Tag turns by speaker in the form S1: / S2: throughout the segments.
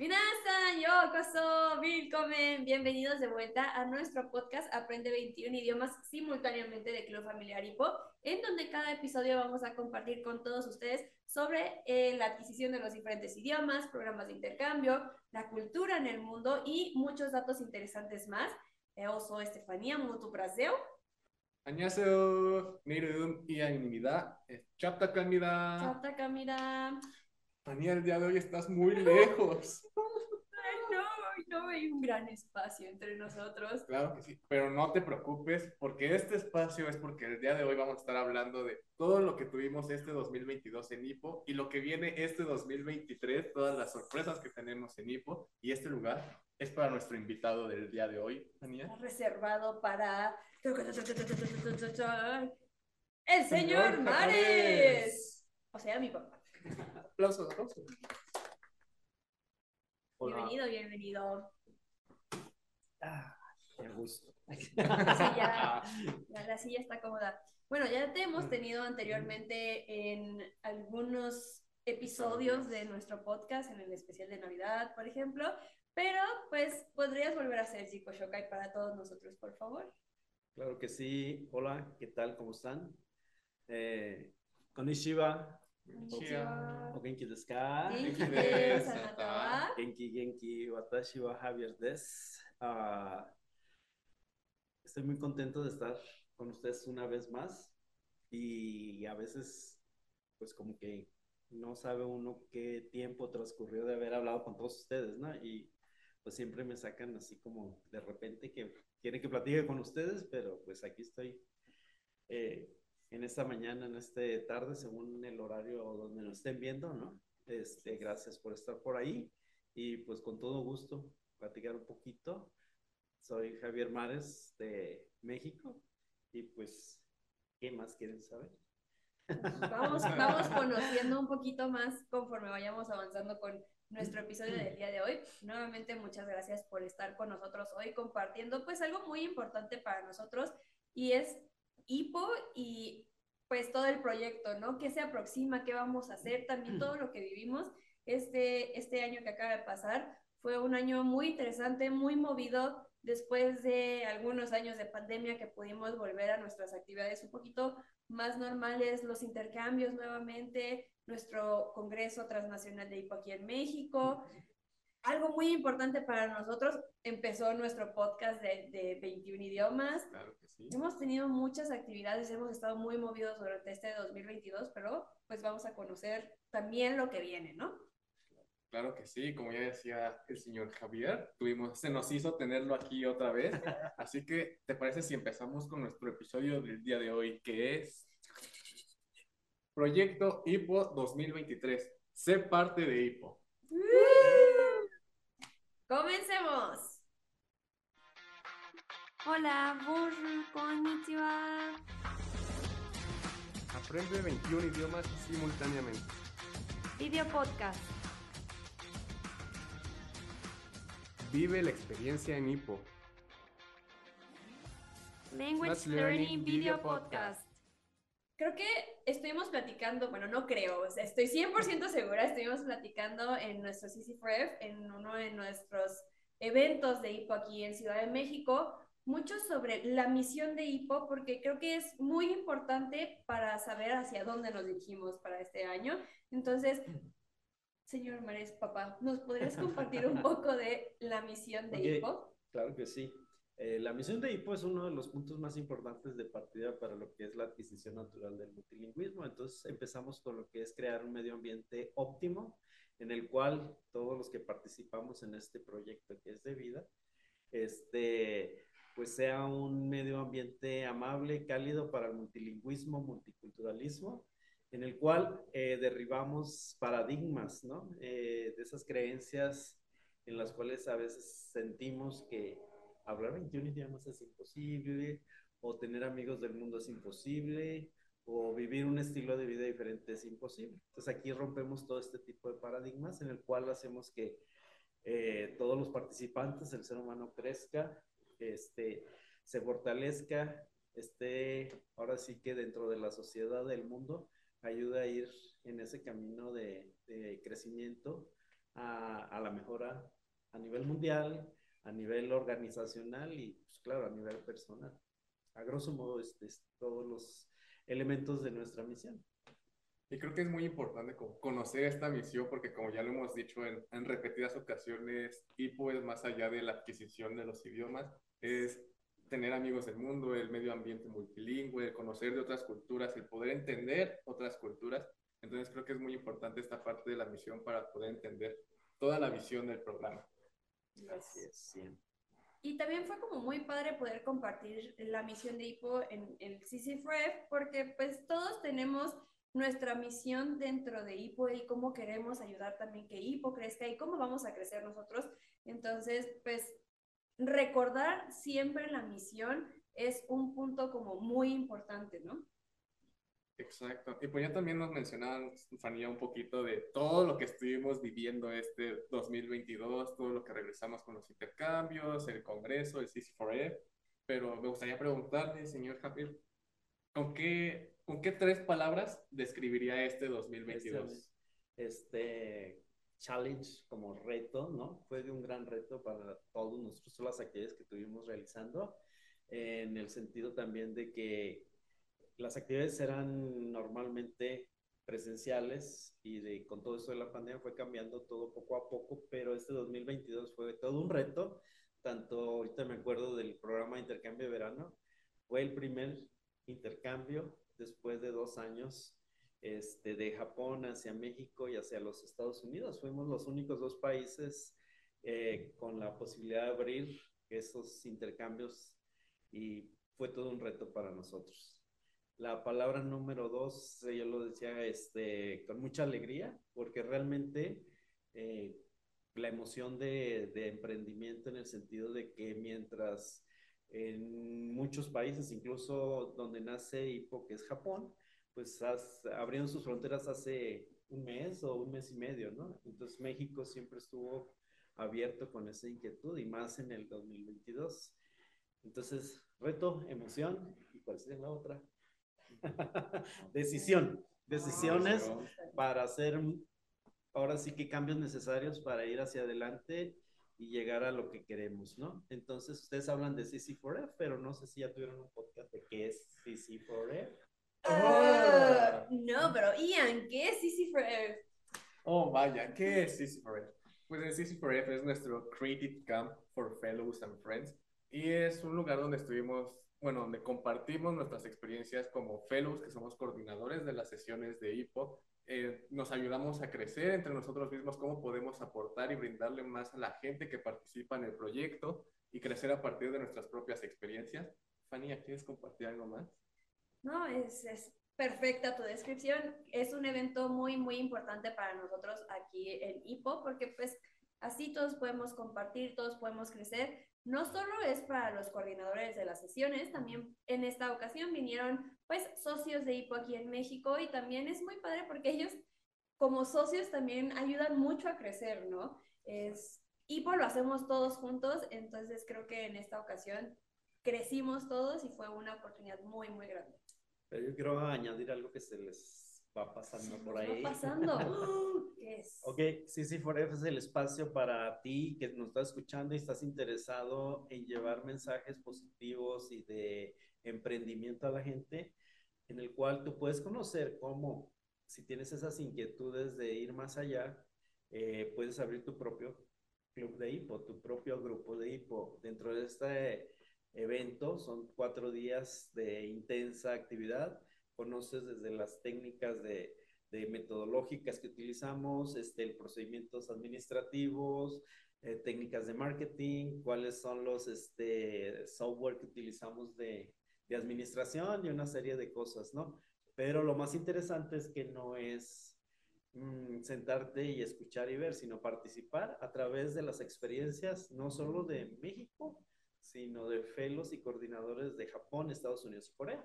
S1: Minasan, yokoso, willkommen. Bienvenidos de vuelta a nuestro podcast Aprende 21 idiomas simultáneamente de Club Familiar Hipo, en donde cada episodio vamos a compartir con todos ustedes sobre eh, la adquisición de los diferentes idiomas, programas de intercambio, la cultura en el mundo y muchos datos interesantes más. Eu sou Estefanía, muito prazer.
S2: 안녕하세요. 내 이름 이하입니다. Chapta Camila.
S1: Chapta Camila.
S2: Tania, el día de hoy estás muy lejos.
S1: No, hay un gran espacio entre nosotros.
S2: Claro que sí, pero no te preocupes, porque este espacio es porque el día de hoy vamos a estar hablando de todo lo que tuvimos este 2022 en Hipo y lo que viene este 2023, todas las sorpresas que tenemos en Hipo y este lugar es para nuestro invitado del día de hoy, Tania.
S1: Reservado para el señor Mares. O sea, mi papá.
S2: Aplausos, aplausos.
S1: Bienvenido, bienvenido.
S3: Ah, qué gusto.
S1: La silla, la, la silla está cómoda. Bueno, ya te hemos tenido anteriormente en algunos episodios de nuestro podcast, en el especial de Navidad, por ejemplo, pero pues podrías volver a hacer Zico Shokai para todos nosotros, por favor.
S3: Claro que sí. Hola, ¿qué tal? ¿Cómo están? Eh, konnichiwa.
S1: Konnichiwa.
S3: O genki desu ka?
S1: Genki desu, anata wa?
S3: Genki, genki. Watashi wa Javier desu. Ah, estoy muy contento de estar con ustedes una vez más. Y a veces, pues como que no sabe uno qué tiempo transcurrió de haber hablado con todos ustedes, ¿no? Y pues siempre me sacan así como de repente que quieren que platique con ustedes, pero pues aquí estoy eh, en esta mañana, en esta tarde, según el horario donde nos estén viendo, ¿no? Este, gracias por estar por ahí y pues con todo gusto platicar un poquito. Soy Javier Mares de México y pues, ¿qué más quieren saber?
S1: Vamos, vamos conociendo un poquito más conforme vayamos avanzando con nuestro episodio del día de hoy. Nuevamente, muchas gracias por estar con nosotros hoy compartiendo pues algo muy importante para nosotros y es HIPO y pues todo el proyecto, ¿no? ¿Qué se aproxima? ¿Qué vamos a hacer? También todo lo que vivimos este, este año que acaba de pasar. Fue un año muy interesante, muy movido después de algunos años de pandemia que pudimos volver a nuestras actividades un poquito más normales, los intercambios nuevamente, nuestro Congreso Transnacional de HIPO aquí en México. Algo muy importante para nosotros, empezó nuestro podcast de, de 21 idiomas.
S2: Claro que sí.
S1: Hemos tenido muchas actividades, hemos estado muy movidos durante este 2022, pero pues vamos a conocer también lo que viene, ¿no?
S2: Claro que sí, como ya decía el señor Javier, tuvimos, se nos hizo tenerlo aquí otra vez, así que ¿te parece si empezamos con nuestro episodio del día de hoy, que es Proyecto HIPO 2023? Sé parte de HIPO.
S1: Comencemos. Hola, bonjour, konnichiwa.
S2: Aprende 21 idiomas simultáneamente.
S1: Video podcast.
S2: Vive la experiencia en HIPO.
S1: Language Learning
S2: Learning
S1: Video
S2: Video
S1: Podcast. Creo que estuvimos platicando, bueno, no creo, o sea, estoy 100% segura, estuvimos platicando en nuestro CCFREF, en uno de nuestros eventos de HIPO aquí en Ciudad de México, mucho sobre la misión de HIPO, porque creo que es muy importante para saber hacia dónde nos dirigimos para este año. Entonces, señor Mares, papá, ¿nos podrías compartir un poco de la misión de
S3: Ok,
S1: HIPO?
S3: Claro que sí. Eh, la misión de HIPO es uno de los puntos más importantes de partida para lo que es la adquisición natural del multilingüismo. Entonces empezamos con lo que es crear un medio ambiente óptimo en el cual todos los que participamos en este proyecto que es de vida, este, pues sea un medio ambiente amable, cálido para el multilingüismo, multiculturalismo, en el cual eh, derribamos paradigmas, ¿no? Eh, de esas creencias en las cuales a veces sentimos que hablar 21 idiomas es imposible, o tener amigos del mundo es imposible, o vivir un estilo de vida diferente es imposible. Entonces aquí rompemos todo este tipo de paradigmas en el cual hacemos que eh, todos los participantes, el ser humano crezca, este, se fortalezca, esté ahora sí que dentro de la sociedad del mundo, ayuda a ir en ese camino de, crecimiento a la mejora a nivel mundial, a nivel organizacional y, pues claro, a nivel personal. A grosso modo, este, es todos los elementos de nuestra misión.
S2: Y creo que es muy importante conocer esta misión porque como ya lo hemos dicho en, en repetidas ocasiones, IPO es más allá de la adquisición de los idiomas, es tener amigos del mundo, el medio ambiente multilingüe, conocer de otras culturas, el poder entender otras culturas. Entonces creo que es muy importante esta parte de la misión para poder entender toda la visión del programa.
S3: Gracias.
S1: Y también fue como muy padre poder compartir la misión de IPO en el CC4F porque pues todos tenemos nuestra misión dentro de IPO y cómo queremos ayudar también que IPO crezca y cómo vamos a crecer nosotros. Entonces, pues recordar siempre la misión es un punto como muy importante, ¿no?
S2: Exacto. Y pues ya también nos mencionaban, Fanía, un poquito de todo lo que estuvimos viviendo este 2022, todo lo que regresamos con los intercambios, el Congreso, el CC4E. Pero me gustaría preguntarle, señor Javier, ¿con qué, ¿con qué tres palabras describiría este 2022?
S3: Este, este challenge como reto, ¿no? Fue de un gran reto para todos nosotros, las actividades que estuvimos realizando, en el sentido también de que las actividades eran normalmente presenciales y con todo esto de la pandemia fue cambiando todo poco a poco, pero este 2022 fue todo un reto, tanto ahorita me acuerdo del programa de intercambio de verano, fue el primer intercambio después de dos años este, de Japón hacia México y hacia los Estados Unidos. Fuimos los únicos dos países eh, con la posibilidad de abrir esos intercambios y fue todo un reto para nosotros. La palabra número dos, yo lo decía este, con mucha alegría, porque realmente eh, la emoción de, de, emprendimiento en el sentido de que mientras en muchos países, incluso donde nace Hippo, que es Japón, pues abrieron sus fronteras hace un mes o un mes y medio, ¿no? Entonces México siempre estuvo abierto con esa inquietud y más en el 2022. Entonces, reto, emoción y cuál sería la otra. Decisión. Decisiones para hacer ahora sí que cambios necesarios para ir hacia adelante y llegar a lo que queremos, ¿no? Entonces, ustedes hablan de CC4F, pero no sé si ya tuvieron un podcast de qué es CC4F.
S1: Uh, no, pero Ian, ¿qué es CC4F?
S2: Oh, vaya, ¿qué es CC4F? Pues el CC4F es nuestro Creative Camp for Fellows and Friends y es un lugar donde estuvimos bueno, donde compartimos nuestras experiencias como fellows, que somos coordinadores de las sesiones de HIPO. Eh, nos ayudamos a crecer entre nosotros mismos, cómo podemos aportar y brindarle más a la gente que participa en el proyecto y crecer a partir de nuestras propias experiencias. Fania, ¿quieres compartir algo más?
S1: No, es, es perfecta tu descripción. Es un evento muy, muy importante para nosotros aquí en HIPO, porque pues así todos podemos compartir, todos podemos crecer no solo es para los coordinadores de las sesiones, también en esta ocasión vinieron pues socios de HIPO aquí en México y también es muy padre porque ellos como socios también ayudan mucho a crecer, ¿no? Es, HIPO lo hacemos todos juntos, entonces creo que en esta ocasión crecimos todos y fue una oportunidad muy, muy grande.
S3: Pero yo quiero añadir algo que se les va pasando por ahí.
S1: Va pasando. ¿Qué es?
S3: Ok, sí, sí, Forever es el espacio para ti que nos estás escuchando y estás interesado en llevar mensajes positivos y de emprendimiento a la gente, en el cual tú puedes conocer cómo, si tienes esas inquietudes de ir más allá, eh, puedes abrir tu propio club de hipo, tu propio grupo de hipo. Dentro de este evento son cuatro días de intensa actividad conoces desde las técnicas de, de metodológicas que utilizamos, este, procedimientos administrativos, eh, técnicas de marketing, cuáles son los este, software que utilizamos de, de administración y una serie de cosas, ¿no? Pero lo más interesante es que no es mm, sentarte y escuchar y ver, sino participar a través de las experiencias, no solo de México, sino de fellows y coordinadores de Japón, Estados Unidos y Corea.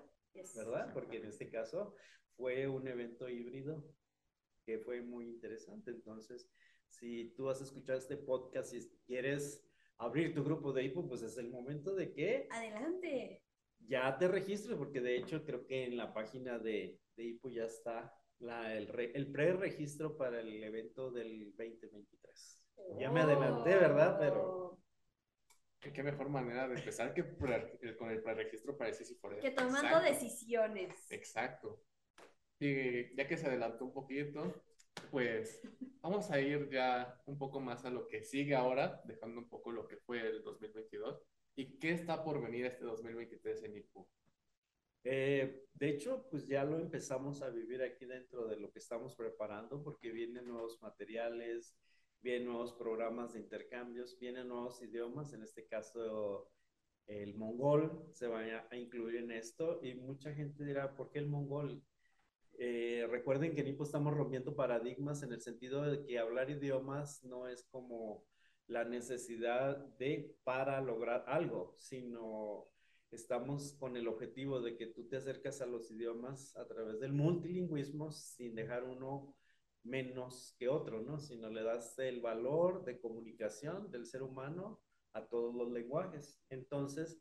S3: ¿Verdad? Porque en este caso fue un evento híbrido que fue muy interesante. Entonces, si tú has escuchado este podcast y quieres abrir tu grupo de IPO, pues es el momento de que...
S1: Adelante.
S3: Ya te registres, porque de hecho creo que en la página de, de IPO ya está la, el, re, el pre-registro para el evento del 2023. Ya me adelanté, ¿verdad? Pero...
S2: ¿Qué, qué mejor manera de empezar que con el preregistro para ese por
S1: Que tomando decisiones.
S2: Exacto. Y ya que se adelantó un poquito, pues vamos a ir ya un poco más a lo que sigue ahora, dejando un poco lo que fue el 2022. ¿Y qué está por venir este 2023 en IPU?
S3: Eh, de hecho, pues ya lo empezamos a vivir aquí dentro de lo que estamos preparando, porque vienen nuevos materiales, vienen nuevos programas de intercambios, vienen nuevos idiomas, en este caso el mongol se va a incluir en esto y mucha gente dirá, ¿por qué el mongol? Eh, recuerden que en IPO estamos rompiendo paradigmas en el sentido de que hablar idiomas no es como la necesidad de para lograr algo, sino estamos con el objetivo de que tú te acercas a los idiomas a través del multilingüismo sin dejar uno menos que otro, ¿no? Sino le das el valor de comunicación del ser humano a todos los lenguajes. Entonces,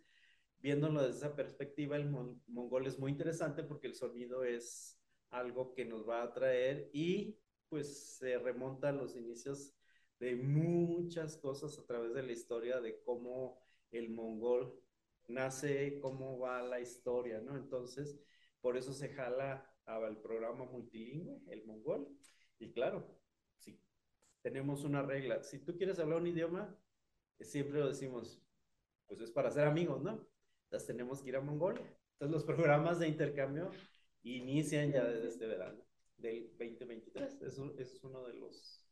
S3: viéndolo desde esa perspectiva, el mon mongol es muy interesante porque el sonido es algo que nos va a atraer y pues se remonta a los inicios de muchas cosas a través de la historia de cómo el mongol nace, cómo va la historia, ¿no? Entonces, por eso se jala al programa multilingüe, el mongol. Y claro, si tenemos una regla, si tú quieres hablar un idioma, siempre lo decimos, pues es para ser amigos, ¿no? Entonces tenemos que ir a Mongolia. Entonces los programas de intercambio inician ya desde este verano del 2023. Eso, eso es uno de los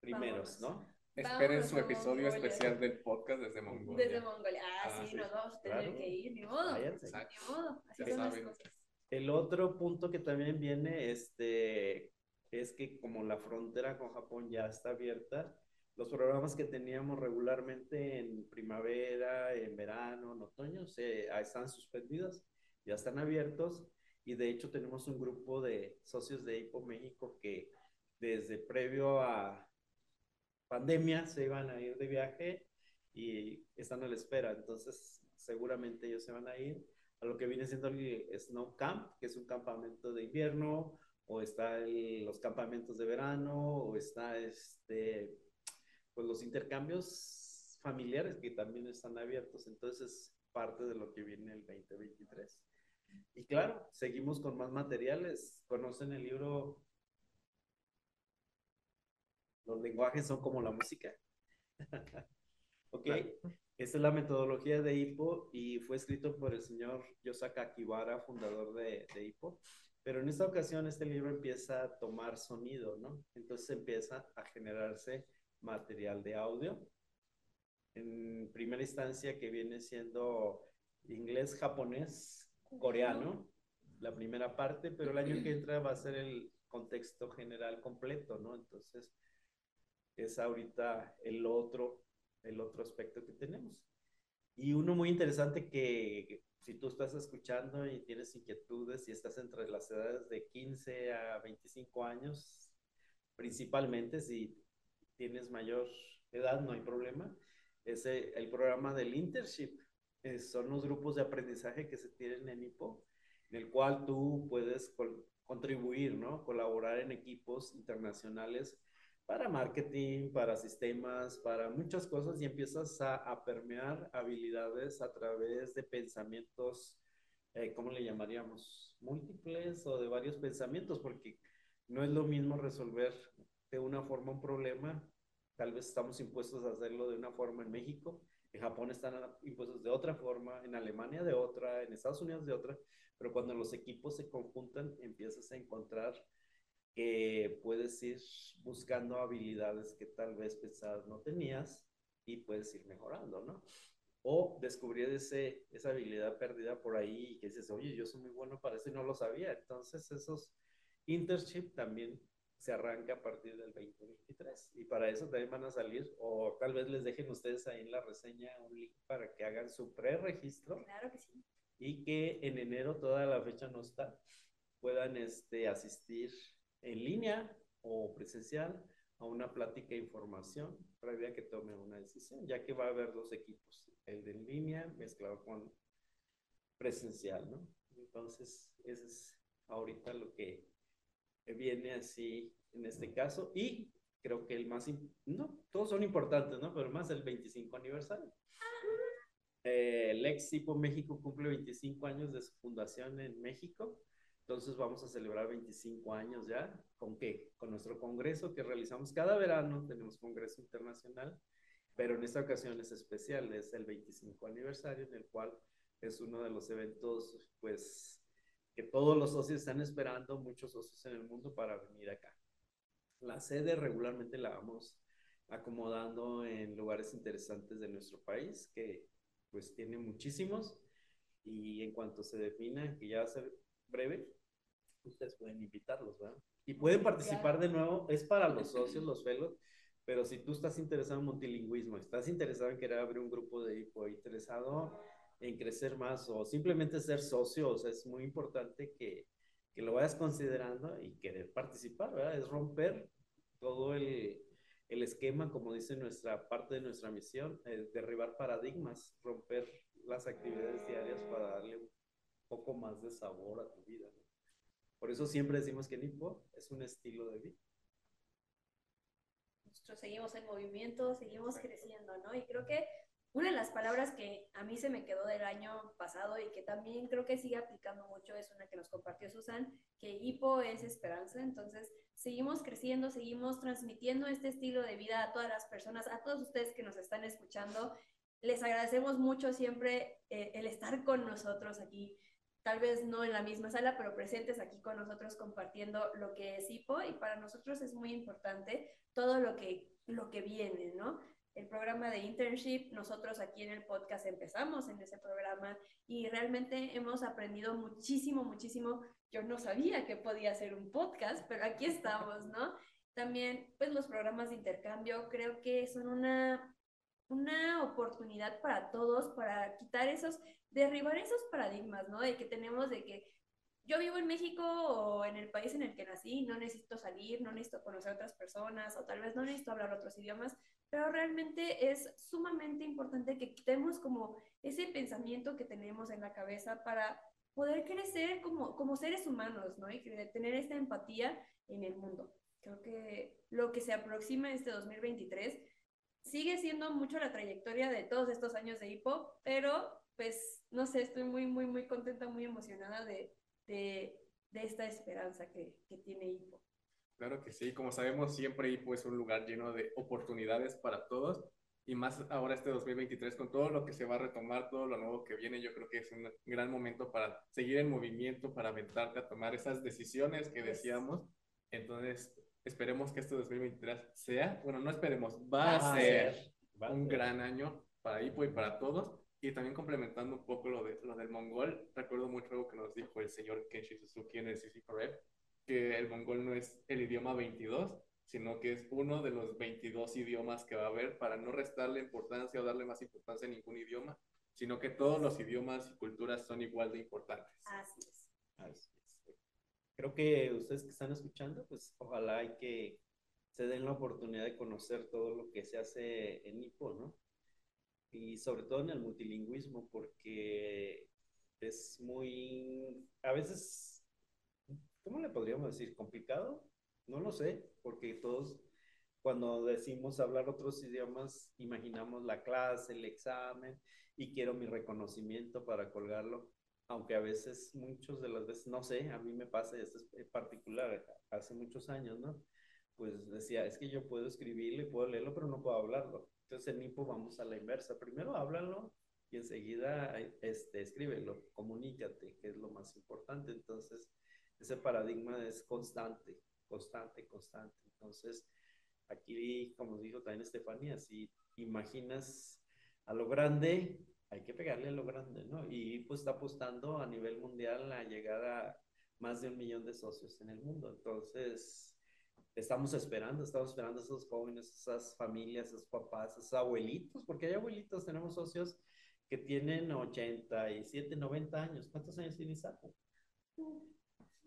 S3: primeros, ¿no?
S2: Esperen su episodio
S1: Mongolia.
S2: especial del podcast desde Mongolia.
S1: Desde Mongolia. Ah,
S2: Ah,
S1: sí,
S2: sí,
S1: nos vamos a tener
S3: claro.
S1: que ir, ni modo.
S3: Váyanse.
S1: Ni modo. Así
S2: Ya
S1: son las cosas.
S3: El otro punto que también viene este, es que como la frontera con Japón ya está abierta, los programas que teníamos regularmente en primavera, en verano, en otoño, se, ah, están suspendidos, ya están abiertos. Y de hecho tenemos un grupo de socios de IPO México que desde previo a pandemia se iban a ir de viaje y están a la espera, entonces seguramente ellos se van a ir. A lo que viene siendo el Snow Camp, que es un campamento de invierno, o está el- los campamentos de verano, o está este, pues los intercambios familiares que también están abiertos. Entonces es parte de lo que viene el 2023. Y claro, seguimos con más materiales. ¿Conocen el libro Los lenguajes son como la música? ok, esta es la metodología de HIPPO y fue escrito por el señor Yosaka Akibara, fundador de, de HIPPO. Pero en esta ocasión este libro empieza a tomar sonido, ¿no? Entonces empieza a generarse material de audio. En primera instancia que viene siendo inglés, japonés, coreano, la primera parte, pero el año que entra va a ser el contexto general completo, ¿no? Entonces es ahorita el otro, el otro aspecto que tenemos. Y uno muy interesante que si tú estás escuchando y tienes inquietudes y estás entre las edades de 15 a 25 años, principalmente si tienes mayor edad, no hay problema, es el programa del internship. Eh, son los grupos de aprendizaje que se tienen en IPO, en el cual tú puedes contribuir, ¿no? Colaborar en equipos internacionales para marketing, para sistemas, para muchas cosas y empiezas a, a permear habilidades a través de pensamientos, eh, ¿cómo le llamaríamos? Múltiples o de varios pensamientos, porque no es lo mismo resolver de una forma un problema, tal vez estamos impuestos a hacerlo de una forma en México, en Japón están impuestos de otra forma, en Alemania de otra, en Estados Unidos de otra, pero cuando los equipos se conjuntan empiezas a encontrar que puedes ir buscando habilidades que tal vez pensadas no tenías y puedes ir mejorando, ¿no? O descubrir ese, esa habilidad perdida por ahí y que dices, oye, yo soy muy bueno para eso y no lo sabía. Entonces, esos internship también se arranca a partir del 2023 y para eso también van a salir o tal vez les dejen ustedes ahí en la reseña un link para que hagan su pre-registro
S1: Claro que sí.
S3: y que en enero toda la fecha no está puedan este, asistir en línea o presencial a una plática e información previa que tome una decisión, ya que va a haber dos equipos, el de en línea mezclado con presencial, ¿no? Entonces, eso es ahorita lo que viene así en este caso. Y creo que el más, no, todos son importantes, ¿no? Pero más el 25 aniversario. Eh, el ex México cumple 25 años de su fundación en México. Entonces vamos a celebrar 25 años ya. ¿Con qué? Con nuestro congreso que realizamos cada verano. Tenemos congreso internacional, pero en esta ocasión es especial. Es el 25 aniversario en el cual es uno de los eventos, pues, que todos los socios están esperando, muchos socios en el mundo para venir acá. La sede regularmente la vamos acomodando en lugares interesantes de nuestro país, que pues tiene muchísimos. Y en cuanto se defina, que ya va a ser breve, ustedes pueden invitarlos, ¿verdad? Y pueden participar de nuevo, es para los socios, los felos, pero si tú estás interesado en multilingüismo, estás interesado en querer abrir un grupo de hipo, interesado en crecer más o simplemente ser socio, o sea, es muy importante que, que lo vayas considerando y querer participar, ¿verdad? Es romper todo el, el esquema, como dice nuestra parte de nuestra misión, es derribar paradigmas, romper las actividades diarias para darle un poco más de sabor a tu vida. Por eso siempre decimos que NIPO es un estilo de vida.
S1: Nosotros seguimos en movimiento, seguimos creciendo, ¿no? Y creo que una de las palabras que a mí se me quedó del año pasado y que también creo que sigue aplicando mucho es una que nos compartió Susan, que hipo es esperanza. Entonces, seguimos creciendo, seguimos transmitiendo este estilo de vida a todas las personas, a todos ustedes que nos están escuchando. Les agradecemos mucho siempre eh, el estar con nosotros aquí tal vez no en la misma sala, pero presentes aquí con nosotros compartiendo lo que es hipo y para nosotros es muy importante todo lo que, lo que viene, ¿no? el programa de internship. Nosotros aquí en el podcast empezamos en ese programa y realmente hemos aprendido muchísimo, muchísimo. Yo no sabía que podía ser un podcast, pero aquí estamos, ¿no? También, pues los programas de intercambio creo que son una, una oportunidad para todos, para quitar esos, derribar esos paradigmas, ¿no? De que tenemos de que yo vivo en México o en el país en el que nací, no necesito salir, no necesito conocer otras personas o tal vez no necesito hablar otros idiomas, pero realmente es sumamente importante que quitemos como ese pensamiento que tenemos en la cabeza para poder crecer como, como seres humanos, ¿no? Y tener esta empatía en el mundo. Creo que lo que se aproxima este 2023 sigue siendo mucho la trayectoria de todos estos años de hipo, pero pues no sé, estoy muy, muy, muy contenta, muy emocionada de, de, de esta esperanza que, que tiene hipo.
S2: Claro que sí, como sabemos, siempre IPO es un lugar lleno de oportunidades para todos y más ahora este 2023 con todo lo que se va a retomar, todo lo nuevo que viene, yo creo que es un gran momento para seguir en movimiento, para aventarte a tomar esas decisiones que decíamos. Entonces, esperemos que este 2023 sea, bueno, no esperemos, va a ser un gran año para IPO y para todos. Y también complementando un poco lo, de, lo del mongol, recuerdo mucho algo que nos dijo el señor Kenshi Suzuki en el CC Forever, que el mongol no es el idioma 22, sino que es uno de los 22 idiomas que va a haber para no restarle importancia o darle más importancia a ningún idioma, sino que todos los idiomas y culturas son igual de importantes.
S1: Así es.
S3: Así es. Creo que ustedes que están escuchando, pues ojalá hay que se den la oportunidad de conocer todo lo que se hace en IPO, ¿no? Y sobre todo en el multilingüismo, porque es muy, a veces ¿cómo le podríamos decir? ¿Complicado? No lo sé, porque todos cuando decimos hablar otros idiomas, imaginamos la clase, el examen y quiero mi reconocimiento para colgarlo, aunque a veces, muchos de las veces, no sé, a mí me pasa, esto es particular, hace muchos años, ¿no? Pues decía, es que yo puedo escribirlo y puedo leerlo, pero no puedo hablarlo. Entonces en NIPO vamos a la inversa, primero háblalo y enseguida este, escríbelo, comunícate, que es lo más importante. Entonces, ese paradigma es constante, constante, constante. Entonces, aquí, como dijo también Estefanía, si imaginas a lo grande, hay que pegarle a lo grande, ¿no? Y pues está apostando a nivel mundial a llegar a más de un millón de socios en el mundo. Entonces, estamos esperando, estamos esperando a esos jóvenes, esas familias, esos papás, esos abuelitos, porque hay abuelitos, tenemos socios que tienen 87, 90 años. ¿Cuántos años tiene Isaco?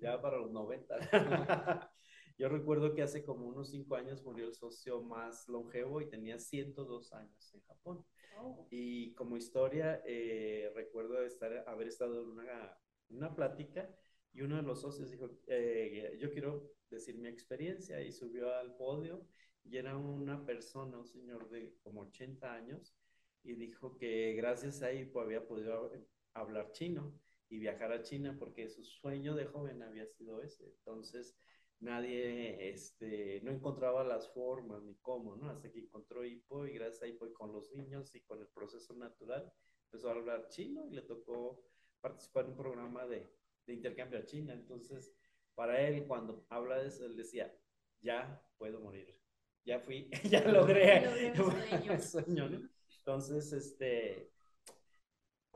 S3: ya para los 90. Yo recuerdo que hace como unos 5 años murió el socio más longevo y tenía 102 años en Japón. Oh. Y como historia, eh, recuerdo estar, haber estado en una, una plática y uno de los socios dijo, eh, yo quiero decir mi experiencia y subió al podio y era una persona, un señor de como 80 años y dijo que gracias a él había podido hablar chino y viajar a China porque su sueño de joven había sido ese. Entonces nadie este, no encontraba las formas ni cómo, ¿no? Hasta que encontró Hipo y gracias a Hipo y con los niños y con el proceso natural empezó a hablar chino y le tocó participar en un programa de, de intercambio a China. Entonces, para él, cuando habla de eso, él decía, ya puedo morir, ya fui, ya logré, el sueño, ¿no? Entonces, este,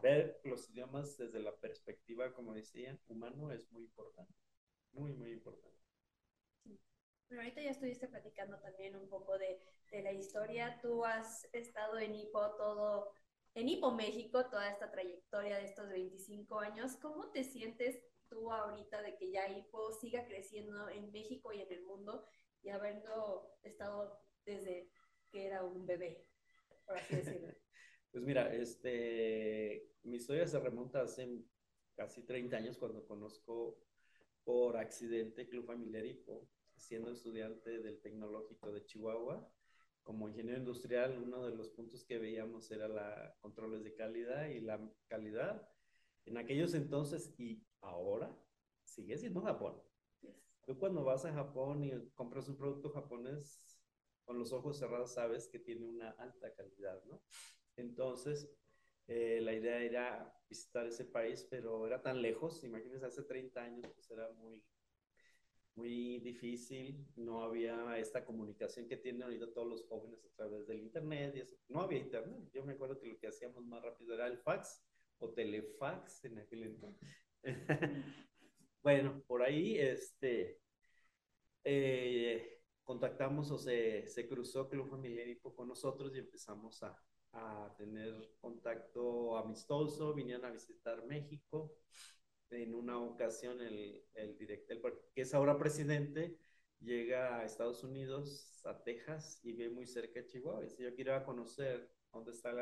S3: ver los idiomas desde la perspectiva, como decía, humano es muy importante, muy, muy importante.
S1: Pero ahorita ya estuviste platicando también un poco de, de la historia. Tú has estado en IPO todo, en IPO México, toda esta trayectoria de estos 25 años. ¿Cómo te sientes tú ahorita de que ya IPO siga creciendo en México y en el mundo y habiendo estado desde que era un bebé, por así decirlo?
S3: Pues mira, este, mi historia se remonta hace casi 30 años cuando conozco por accidente Club Familiar IPO, siendo estudiante del Tecnológico de Chihuahua. Como ingeniero industrial, uno de los puntos que veíamos era la controles de calidad y la calidad. En aquellos entonces y ahora sigue siendo Japón. Tú cuando vas a Japón y compras un producto japonés, con los ojos cerrados sabes que tiene una alta calidad, ¿no? Entonces, eh, la idea era visitar ese país, pero era tan lejos, imagínense, hace 30 años, pues era muy, muy difícil, no había esta comunicación que tienen ahorita todos los jóvenes a través del Internet, y eso. no había Internet, yo me acuerdo que lo que hacíamos más rápido era el fax o telefax en aquel entonces. bueno, por ahí, este, eh, contactamos o se, se cruzó Club Familiar con nosotros y empezamos a, a tener contacto amistoso, vinieron a visitar México. En una ocasión el, el director, que es ahora presidente, llega a Estados Unidos, a Texas, y ve muy cerca de Chihuahua. Y dice, yo quiero conocer dónde están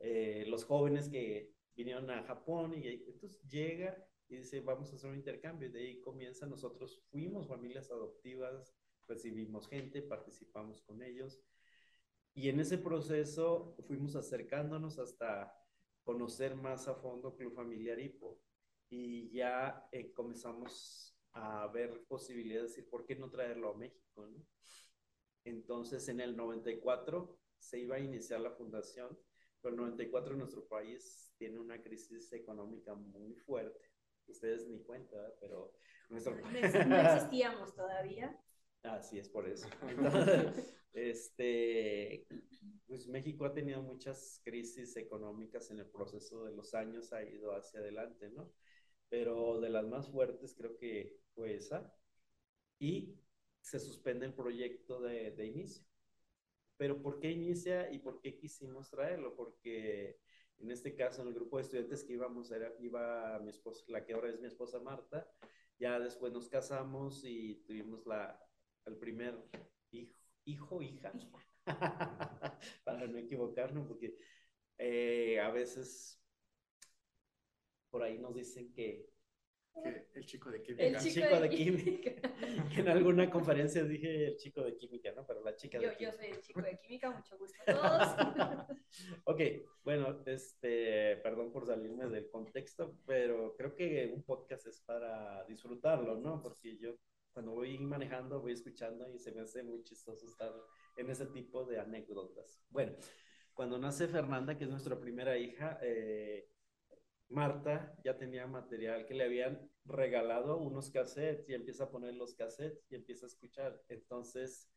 S3: eh, los jóvenes que vinieron a Japón. Y entonces llega y dice, vamos a hacer un intercambio. Y de ahí comienza, nosotros fuimos familias adoptivas, recibimos gente, participamos con ellos. Y en ese proceso fuimos acercándonos hasta conocer más a fondo Club Familiar Hipo. Y ya eh, comenzamos a ver posibilidades de decir, ¿por qué no traerlo a México? ¿no? Entonces, en el 94 se iba a iniciar la fundación, pero el 94 nuestro país tiene una crisis económica muy fuerte. Ustedes ni cuenta, pero nuestro
S1: país... No existíamos todavía.
S3: Así es por eso. este, pues México ha tenido muchas crisis económicas en el proceso de los años, ha ido hacia adelante, ¿no? Pero de las más fuertes creo que fue esa. Y se suspende el proyecto de, de inicio. Pero ¿por qué inicia y por qué quisimos traerlo? Porque en este caso, en el grupo de estudiantes que íbamos, era, iba mi esposa, la que ahora es mi esposa Marta, ya después nos casamos y tuvimos la, el primer hijo, hijo hija, para no equivocarnos, porque eh, a veces por ahí nos dicen que,
S2: el chico de química.
S3: El chico, de, química. en alguna conferencia dije el chico de química, ¿no? Pero la chica
S1: yo,
S3: de
S1: química. Yo soy el chico de química, mucho gusto a todos.
S3: ok, bueno, este, perdón por salirme del contexto, pero creo que un podcast es para disfrutarlo, ¿no? Porque yo cuando voy manejando, voy escuchando y se me hace muy chistoso estar en ese tipo de anécdotas. Bueno, cuando nace Fernanda, que es nuestra primera hija, eh, Marta ya tenía material que le habían regalado unos cassettes y empieza a poner los cassettes y empieza a escuchar. Entonces,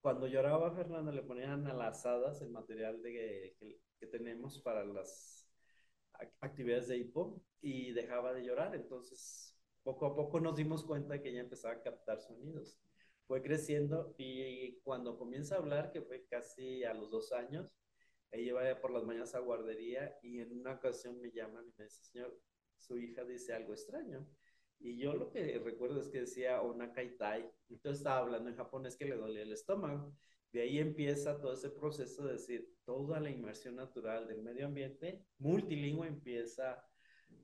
S3: cuando lloraba Fernanda, le ponían a las hadas el material de, que, tenemos para las actividades de hipo y dejaba de llorar. Entonces, poco a poco nos dimos cuenta que ella empezaba a captar sonidos. Fue creciendo y cuando comienza a hablar, que fue casi a los dos años, ella iba por las mañanas a guardería y en una ocasión me llaman y me dice, señor, su hija dice algo extraño. Y yo lo que recuerdo es que decía Onakaitai. Entonces estaba hablando en japonés que le dolía el estómago. De ahí empieza todo ese proceso de decir, toda la inmersión natural del medio ambiente multilingüe empieza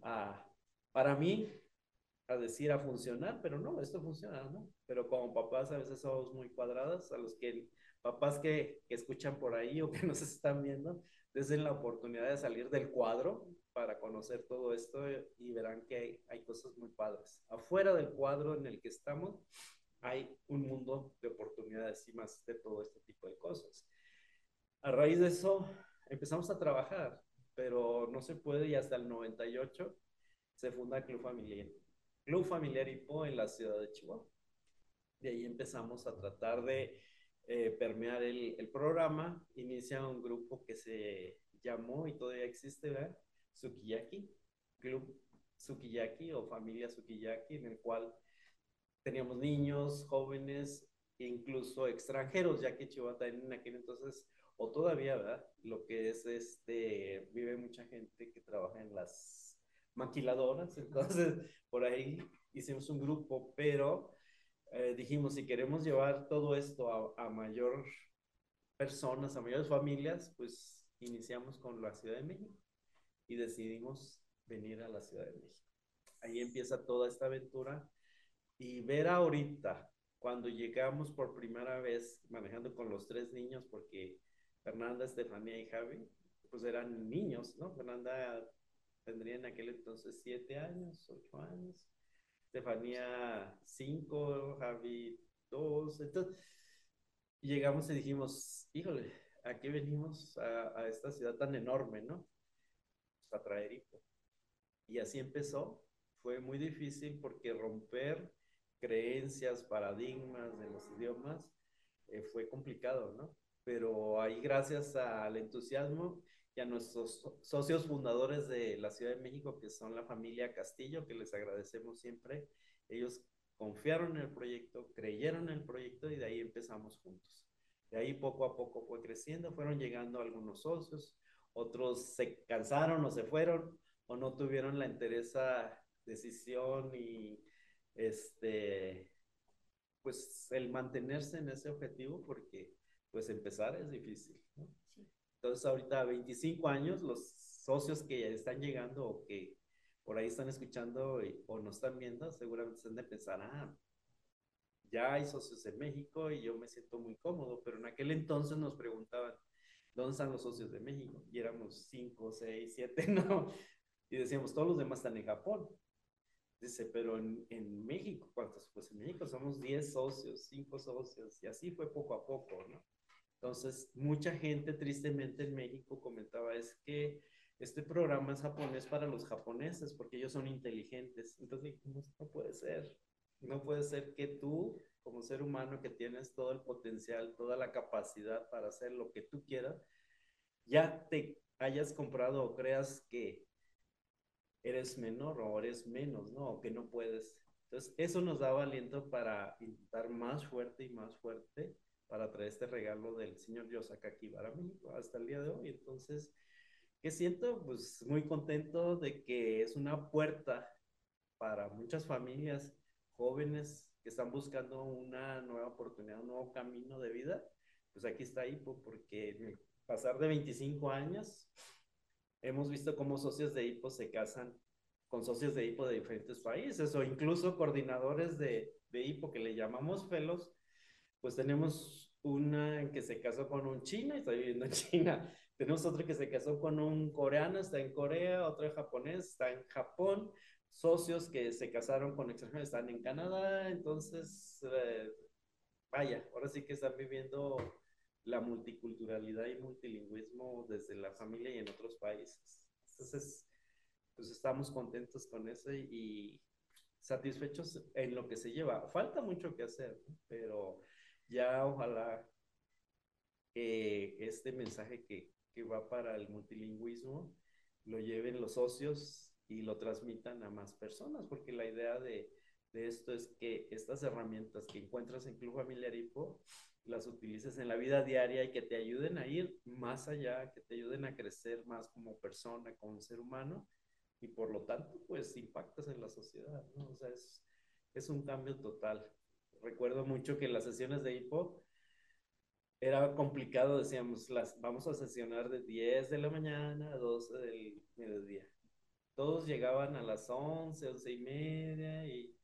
S3: a, para mí, a decir a funcionar, pero no, esto funciona, ¿no? Pero como papás a veces somos muy cuadrados, a los que papás que, escuchan por ahí o que nos están viendo, desden la oportunidad de salir del cuadro para conocer todo esto y verán que hay, cosas muy padres. Afuera del cuadro en el que estamos, hay un mundo de oportunidades y más de todo este tipo de cosas. A raíz de eso, empezamos a trabajar, pero no se puede y hasta el 98 se funda Club Familiar. Club Familiar Hipo en la ciudad de Chihuahua. De ahí empezamos a tratar de eh, permear el, el, programa. Inicia un grupo que se llamó y todavía existe, ¿verdad? Sukiyaki, Club Sukiyaki o Familia Sukiyaki, en el cual teníamos niños, jóvenes, incluso extranjeros, ya que Chihuahua en aquel entonces, o todavía, ¿verdad? Lo que es este, vive mucha gente que trabaja en las maquiladoras, entonces por ahí hicimos un grupo, pero eh, dijimos, si queremos llevar todo esto a, a mayor personas, a mayores familias, pues iniciamos con la Ciudad de México y decidimos venir a la Ciudad de México. Ahí empieza toda esta aventura y ver ahorita, cuando llegamos por primera vez manejando con los tres niños, porque Fernanda, Estefanía y Javi, pues eran niños, ¿no? Fernanda tendría en aquel entonces siete años, ocho años, Estefanía cinco, Javi dos, entonces llegamos y dijimos, híjole, aquí venimos a, a esta ciudad tan enorme, ¿no? Pues, a traer hijo. Y así empezó. Fue muy difícil porque romper creencias, paradigmas de los idiomas eh, fue complicado, ¿no? Pero ahí gracias al entusiasmo y a nuestros socios fundadores de la Ciudad de México, que son la familia Castillo, que les agradecemos siempre, ellos confiaron en el proyecto, creyeron en el proyecto y de ahí empezamos juntos. De ahí poco a poco fue creciendo, fueron llegando algunos socios, otros se cansaron o se fueron o no tuvieron la interesa decisión y este pues el mantenerse en ese objetivo porque pues empezar es difícil. Entonces ahorita a 25 años los socios que están llegando o que por ahí están escuchando o nos están viendo seguramente están de pensar ah ya hay socios en México y yo me siento muy cómodo pero en aquel entonces nos preguntaban ¿dónde están los socios de México? Y éramos cinco, seis, siete, ¿no? Y decíamos, todos los demás están en Japón. Dice, pero en, en México, ¿cuántos? Pues en México somos 10 socios, 5 socios, y así fue poco a poco, ¿no? Entonces, mucha gente tristemente en México comentaba, es que este programa es japonés para los japoneses, porque ellos son inteligentes. Entonces, no, no puede ser. No puede ser que tú como ser humano que tienes todo el potencial, toda la capacidad para hacer lo que tú quieras, ya te hayas comprado o creas que eres menor o eres menos, ¿no? O que no puedes. Entonces, eso nos daba aliento para intentar más fuerte y más fuerte para traer este regalo del señor Yosakaki para hasta el día de hoy. Entonces, ¿qué siento? Pues muy contento de que es una puerta para muchas familias jóvenes que están buscando una nueva oportunidad, un nuevo camino de vida, pues aquí está Hipo, porque pasar de 25 años, hemos visto cómo socios de Hipo se casan con socios de Hipo de diferentes países o incluso coordinadores de, de Hipo que le llamamos felos, pues tenemos una que se casó con un chino y está viviendo en China. Tenemos otro que se casó con un coreano, está en Corea, otro japonés, está en Japón socios que se casaron con extranjeros están en Canadá, entonces, eh, vaya, ahora sí que están viviendo la multiculturalidad y multilingüismo desde la familia y en otros países. Entonces, pues estamos contentos con eso y, satisfechos en lo que se lleva. Falta mucho que hacer, pero ya ojalá este mensaje que, que va para el multilingüismo lo lleven los socios y lo transmitan a más personas, porque la idea de, de esto es que estas herramientas que encuentras en Club Familiar Hipo las utilices en la vida diaria y que te ayuden a ir más allá, que te ayuden a crecer más como persona, como ser humano y por lo tanto pues impactas en la sociedad, ¿no? O sea, es, es un cambio total. Recuerdo mucho que en las sesiones de Hipo era complicado, decíamos, las, vamos a sesionar de 10 de la mañana a 12 del mediodía todos llegaban a las 11, 11 y media y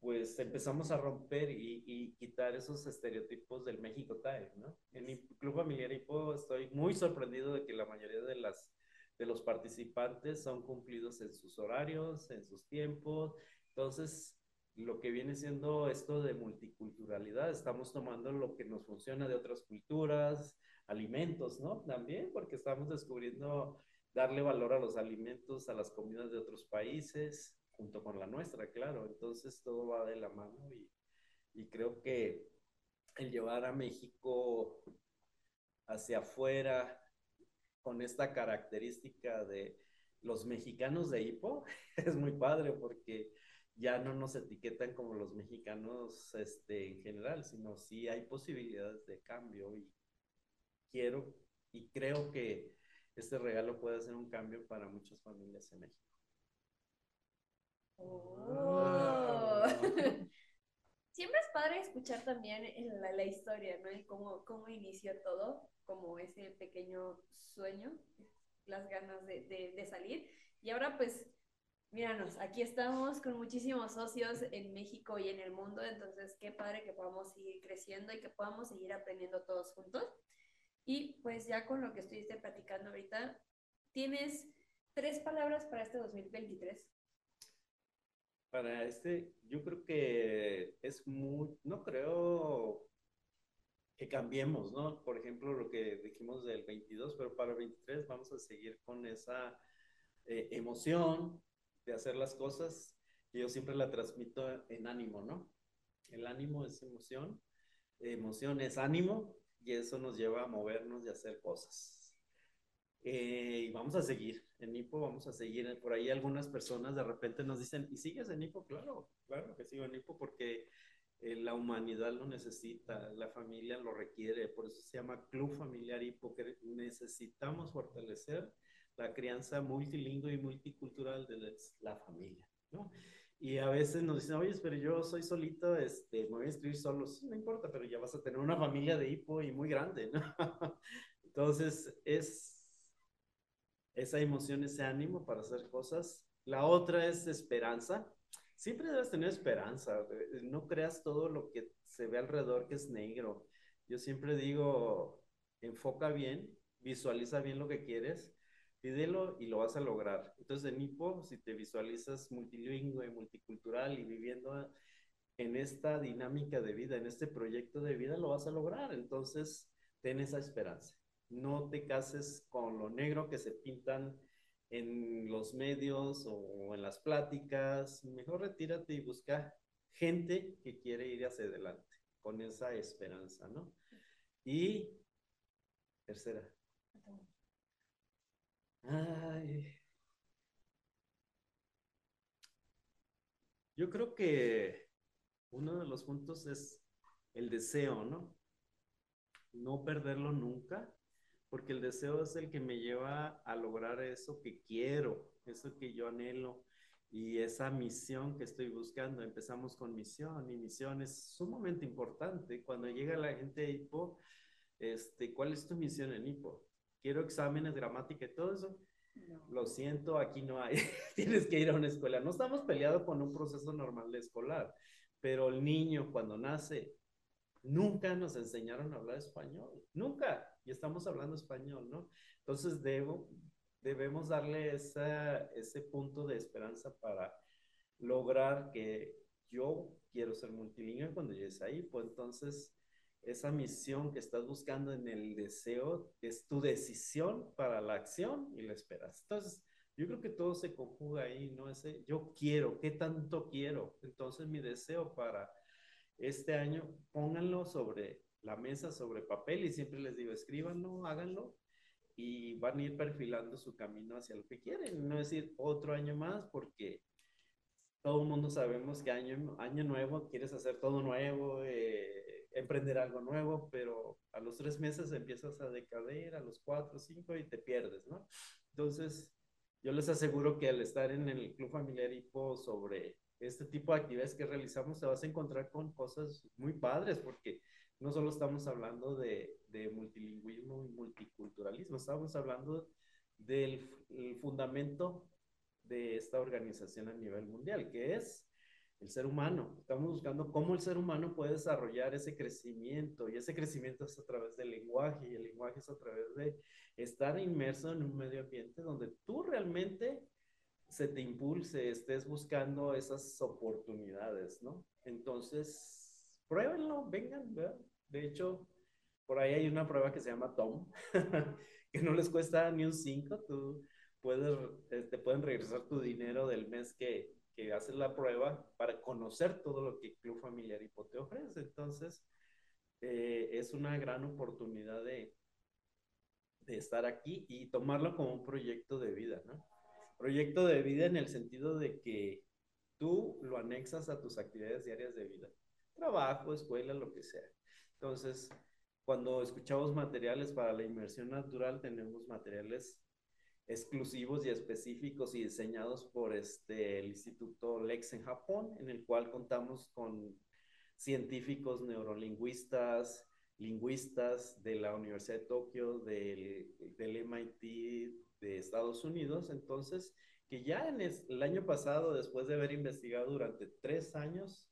S3: pues empezamos a romper y, y, quitar esos estereotipos del México Time, ¿no? En mi Club Familiar Hipo estoy muy sorprendido de que la mayoría de, las, de los participantes son cumplidos en sus horarios, en sus tiempos. Entonces, lo que viene siendo esto de multiculturalidad, estamos tomando lo que nos funciona de otras culturas, alimentos, ¿no? También, porque estamos descubriendo darle valor a los alimentos, a las comidas de otros países, junto con la nuestra, claro. Entonces todo va de la mano y, y creo que el llevar a México hacia afuera con esta característica de los mexicanos de Hipo es muy padre porque ya no nos etiquetan como los mexicanos este, en general, sino sí hay posibilidades de cambio y quiero y creo que este regalo puede ser un cambio para muchas familias en México.
S1: Oh. Siempre es padre escuchar también la, la historia, ¿no? Y cómo, cómo inició todo, como ese pequeño sueño, las ganas de, de, de salir. Y ahora pues, míranos, aquí estamos con muchísimos socios en México y en el mundo, entonces qué padre que podamos seguir creciendo y que podamos seguir aprendiendo todos juntos. Y pues ya con lo que estuviste platicando ahorita, ¿tienes tres palabras para este 2023?
S3: Para este, yo creo que es muy, no creo que cambiemos, ¿no? Por ejemplo, lo que dijimos del 22, pero para el 23 vamos a seguir con esa eh, emoción de hacer las cosas. Yo siempre la transmito en ánimo, ¿no? El ánimo es emoción, emoción es ánimo y eso nos lleva a movernos y a hacer cosas. Eh, y vamos a seguir en Nipo, vamos a seguir. Por ahí algunas personas de repente nos dicen, ¿y sigues en Nipo? Claro, claro que sigo en Nipo porque eh, la humanidad lo necesita, la familia lo requiere, por eso se llama Club Familiar Hipo, que necesitamos fortalecer la crianza multilingüe y multicultural de la familia, ¿no? Y a veces nos dicen, oye, pero yo soy solito, este, me voy a inscribir solo. Sí, no importa, pero ya vas a tener una familia de hipo y muy grande, ¿no? Entonces, es esa emoción, ese ánimo para hacer cosas. La otra es esperanza. Siempre debes tener esperanza. No creas todo lo que se ve alrededor que es negro. Yo siempre digo, enfoca bien, visualiza bien lo que quieres pídelo y lo vas a lograr. Entonces, en Hipo, si te visualizas multilingüe, multicultural y viviendo en esta dinámica de vida, en este proyecto de vida, lo vas a lograr. Entonces, ten esa esperanza. No te cases con lo negro que se pintan en los medios o en las pláticas. Mejor retírate y busca gente que quiere ir hacia adelante con esa esperanza, ¿no? Y tercera, Ay. Yo creo que uno de los puntos es el deseo, ¿no? No perderlo nunca, porque el deseo es el que me lleva a lograr eso que quiero, eso que yo anhelo y esa misión que estoy buscando. Empezamos con misión y misión es sumamente importante. Cuando llega la gente de HIPO, este, ¿cuál es tu misión en HIPO? Quiero exámenes, gramática y todo eso. Lo siento, aquí no hay. Tienes que ir a una escuela. No estamos peleados con un proceso normal de escolar, pero el niño cuando nace, nunca nos enseñaron a hablar español. Nunca. Y estamos hablando español, ¿no? Entonces debo, debemos darle esa, ese punto de esperanza para lograr que yo quiero ser multilingüe cuando llegues ahí. Pues entonces esa misión que estás buscando en el deseo es tu decisión para la acción y la esperas. Entonces, yo creo que todo se conjuga ahí, ¿no? Ese yo quiero, ¿qué tanto quiero? Entonces, mi deseo para este año, pónganlo sobre la mesa, sobre papel y siempre les digo, escríbanlo, háganlo y van a ir perfilando su camino hacia lo que quieren. No decir otro año más porque todo el mundo sabemos que año, año nuevo quieres hacer todo nuevo. Eh, emprender algo nuevo, pero a los tres meses empiezas a decader, a los cuatro, cinco y te pierdes, ¿no? Entonces, yo les aseguro que al estar en el Club Familiar Hipo sobre este tipo de actividades que realizamos, te vas a encontrar con cosas muy padres, porque no solo estamos hablando de, de multilingüismo y multiculturalismo, estamos hablando del fundamento de esta organización a nivel mundial, que es el ser humano. Estamos buscando cómo el ser humano puede desarrollar ese crecimiento y ese crecimiento es a través del lenguaje y el lenguaje es a través de estar inmerso en un medio ambiente donde tú realmente se te impulse, estés buscando esas oportunidades, ¿no? Entonces, pruébenlo, vengan, ¿verdad? De hecho, por ahí hay una prueba que se llama Tom, que no les cuesta ni un 5, tú puedes, eh, te pueden regresar tu dinero del mes que, que haces la prueba para conocer todo lo que Club Familiar Hipo te ofrece. Entonces, eh, es una gran oportunidad de, de estar aquí y tomarlo como un proyecto de vida, ¿no? Proyecto de vida en el sentido de que tú lo anexas a tus actividades diarias de vida, trabajo, escuela, lo que sea. Entonces, cuando escuchamos materiales para la inmersión natural, tenemos materiales exclusivos y específicos y diseñados por este, el Instituto Lex en Japón, en el cual contamos con científicos neurolingüistas, lingüistas de la Universidad de Tokio, del, del MIT de Estados Unidos. Entonces, que ya en el año pasado, después de haber investigado durante tres años,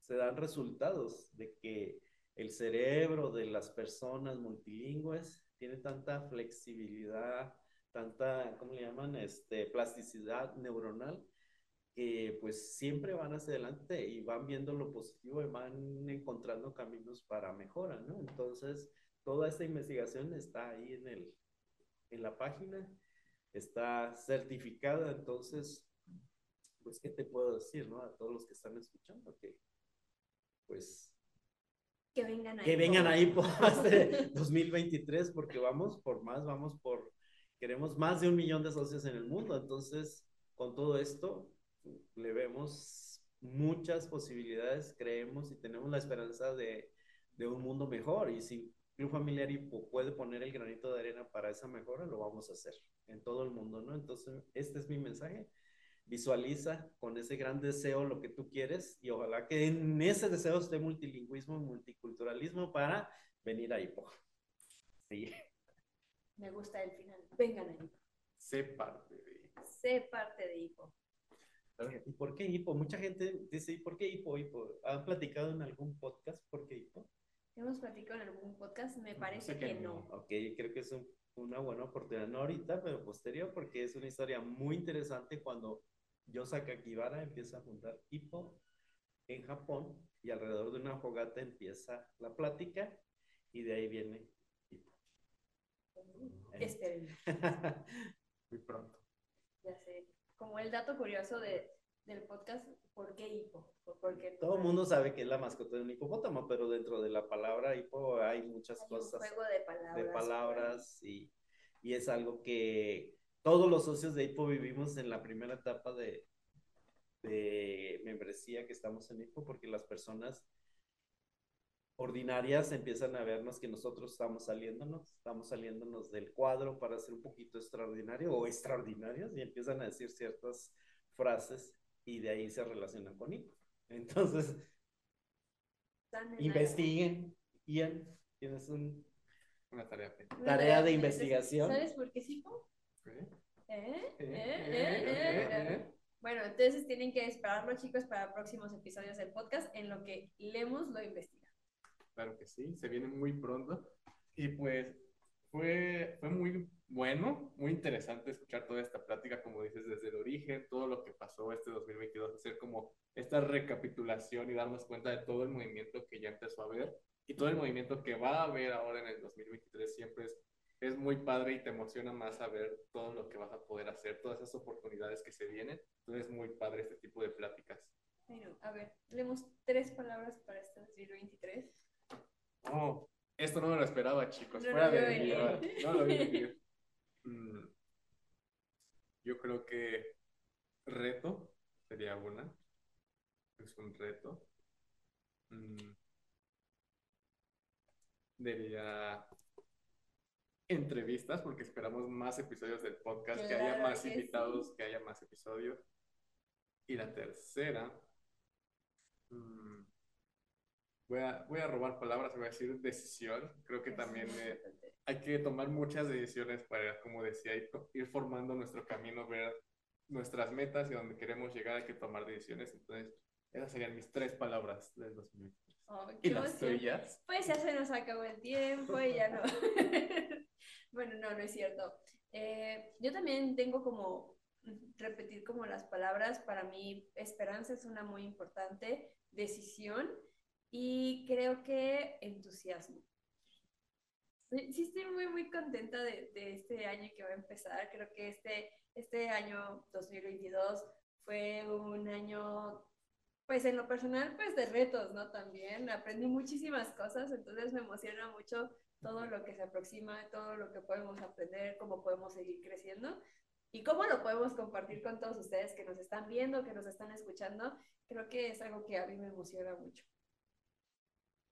S3: se dan resultados de que el cerebro de las personas multilingües tiene tanta flexibilidad, tanta, ¿cómo le llaman? Este, plasticidad neuronal, que pues siempre van hacia adelante y van viendo lo positivo y van encontrando caminos para mejora, ¿no? Entonces, toda esta investigación está ahí en, el, en la página, está certificada, entonces, pues, ¿qué te puedo decir, no? A todos los que están escuchando, que pues
S1: que vengan ahí.
S3: Que vengan ahí por este 2023, porque vamos por más, vamos por, queremos más de un millón de socios en el mundo. Entonces, con todo esto, le vemos muchas posibilidades, creemos y tenemos la esperanza de, de un mundo mejor. Y si Club Familiar puede poner el granito de arena para esa mejora, lo vamos a hacer en todo el mundo, ¿no? Entonces, este es mi mensaje visualiza con ese gran deseo lo que tú quieres y ojalá que en ese deseo esté multilingüismo, multiculturalismo para venir a Hipo. Sí.
S1: Me gusta el final. Vengan a Hipo.
S2: Sé parte de
S1: Sé parte de Hipo.
S3: ¿Y por qué Hipo? Mucha gente dice, ¿y por qué Hipo? Hipo? ¿Han platicado en algún podcast por qué Hipo?
S1: ¿Hemos platicado en algún podcast? Me parece que, no.
S3: Ok, creo que es una buena oportunidad, no ahorita, pero posterior, porque es una historia muy interesante cuando Yosaka Kibara empieza a juntar hipo en Japón y alrededor de una fogata empieza la plática y de ahí viene hipo.
S1: Esperen.
S2: Muy pronto.
S1: Ya sé. Como el dato curioso de, del podcast, ¿por qué hipo? Porque
S3: Todo el mundo sabe que es la mascota de un hipopótamo, pero dentro de la palabra hipo hay muchas
S1: hay
S3: cosas.
S1: Un juego de palabras.
S3: De palabras y, y es algo que todos los socios de HIPO vivimos en la primera etapa de, de membresía que estamos en HIPO, porque las personas ordinarias empiezan a vernos que nosotros estamos saliéndonos, estamos saliéndonos del cuadro para ser un poquito extraordinario o extraordinarios y empiezan a decir ciertas frases y de ahí se relacionan con HIPO. Entonces, investiguen. Ian, tienes un,
S2: una tarea,
S3: tarea de investigación.
S1: ¿Sabes por qué es HIPO? ¿Eh? ¿Eh? Bueno, entonces tienen que esperarlo, chicos, para próximos episodios del podcast en lo que Lemos lo investiga.
S2: Claro que sí, se viene muy pronto. Y pues fue, fue muy bueno, muy interesante escuchar toda esta plática, como dices, desde el origen, todo lo que pasó este 2022, hacer como esta recapitulación y darnos cuenta de todo el movimiento que ya empezó a haber y todo el movimiento que va a haber ahora en el 2023 siempre es es muy padre y te emociona más saber todo lo que vas a poder hacer, todas esas oportunidades que se vienen. Entonces es muy padre este tipo de pláticas.
S1: Bueno, a ver, leemos tres palabras para este 2023.
S2: Oh, esto no me lo esperaba, chicos. No, Fuera de No lo vi mm, Yo creo que reto sería una. Es un reto. Mm, diría entrevistas, porque esperamos más episodios del podcast, que haya más invitados, que haya más episodios. Y la tercera, mm, voy, a, voy a robar palabras, voy a decir decisión. Creo que también eh, hay que tomar muchas decisiones para, como decía, ir, ir formando nuestro camino, ver nuestras metas y a donde queremos llegar hay que tomar decisiones. Entonces, esas serían mis tres palabras del 2023.
S1: Oh,
S2: ¿Y las tuyas?
S1: Pues ya se nos acabó el tiempo y ya no. bueno, no, no es cierto. Eh, yo también tengo como repetir como las palabras. Para mí, esperanza es una muy importante decisión y creo que entusiasmo. Sí, estoy muy, muy contenta de, de este año que va a empezar. Creo que este, este año 2022 fue un año pues en lo personal, pues de retos, ¿no? También aprendí muchísimas cosas, entonces me emociona mucho todo lo que se aproxima, todo lo que podemos aprender, cómo podemos seguir creciendo y cómo lo podemos compartir con todos ustedes que nos están viendo, que nos están escuchando. Creo que es algo que a mí me emociona mucho.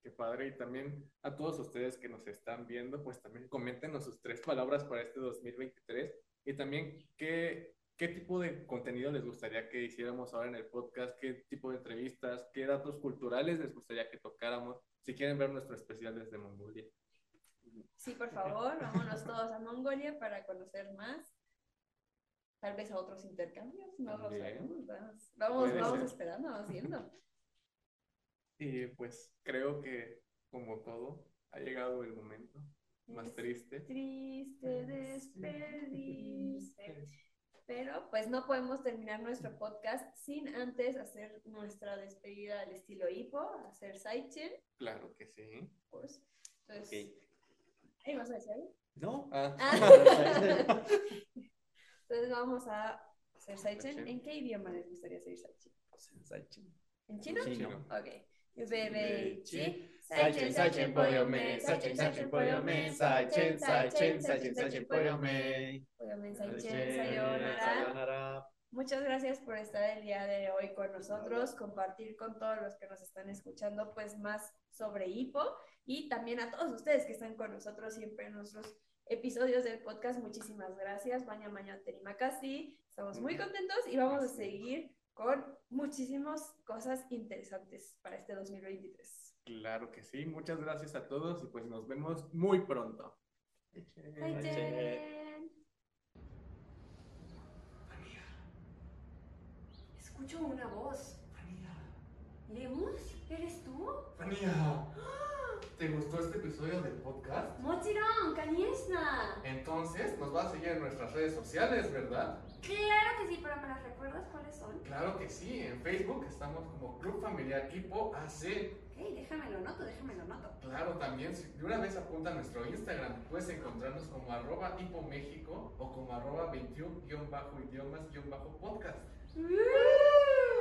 S2: Qué padre. Y también a todos ustedes que nos están viendo, pues también coméntenos sus tres palabras para este 2023 y también qué, qué tipo de contenido les gustaría que hiciéramos ahora en el podcast, qué tipo de entrevistas, qué datos culturales les gustaría que tocáramos, si quieren ver nuestro especial desde Mongolia.
S1: Sí, por favor, vámonos todos a Mongolia para conocer más. Tal vez a otros intercambios, no lo sabemos. Vamos, vamos, vamos esperando, vamos viendo.
S2: Y pues creo que, como todo, ha llegado el momento más
S1: Es
S2: triste.
S1: Triste despedirse. Pero pues no podemos terminar nuestro podcast sin antes hacer nuestra despedida al estilo hipo, hacer sidechain,
S2: Claro que sí.
S1: course. Entonces,
S3: Ok.
S1: ¿ahí vas a decir algo?
S3: No.
S2: Ah,
S1: Ah. Entonces vamos a hacer sidechain.
S2: Sidechain.
S1: ¿En qué idioma les gustaría hacer sidechain?
S3: Sensation.
S1: ¿En chino?
S3: Chino.
S1: Ok. Bebe, chi.
S3: Saichen, saichen, pollo me, saichen, saichen, pollo me, saichen, saichen, saichen, saichen, pollo me.
S1: Pollo me, saichen,
S3: Saichen,
S1: sayonara.
S3: sayonara.
S1: Muchas gracias por estar el día de hoy con nosotros, compartir con todos los que nos están escuchando pues más sobre hipo y también a todos ustedes que están con nosotros siempre en nuestros episodios del podcast. Muchísimas gracias. Maña Terimakasi. Estamos muy contentos y vamos a seguir con muchísimas cosas interesantes para este 2023.
S2: claro que sí. Muchas gracias a todos y pues nos vemos muy pronto.
S1: Saichen. Escucho una voz. ¿Lemus? ¿Eres tú?
S2: Fania, ¿te gustó este episodio del podcast?
S1: Mochiron, Kaniesna.
S2: Entonces nos vas a seguir en nuestras redes sociales, ¿verdad?
S1: Claro que sí, pero ¿me las recuerdas cuáles son?
S2: Claro que sí, en Facebook estamos como Club Familiar Hipo AC.
S1: Ok, déjamelo noto, déjamelo noto.
S2: Claro, también, si de una vez apunta a nuestro Instagram, puedes encontrarnos como arroba Hipo México o como arroba 21-idiomas-podcast.
S1: ¡Uh!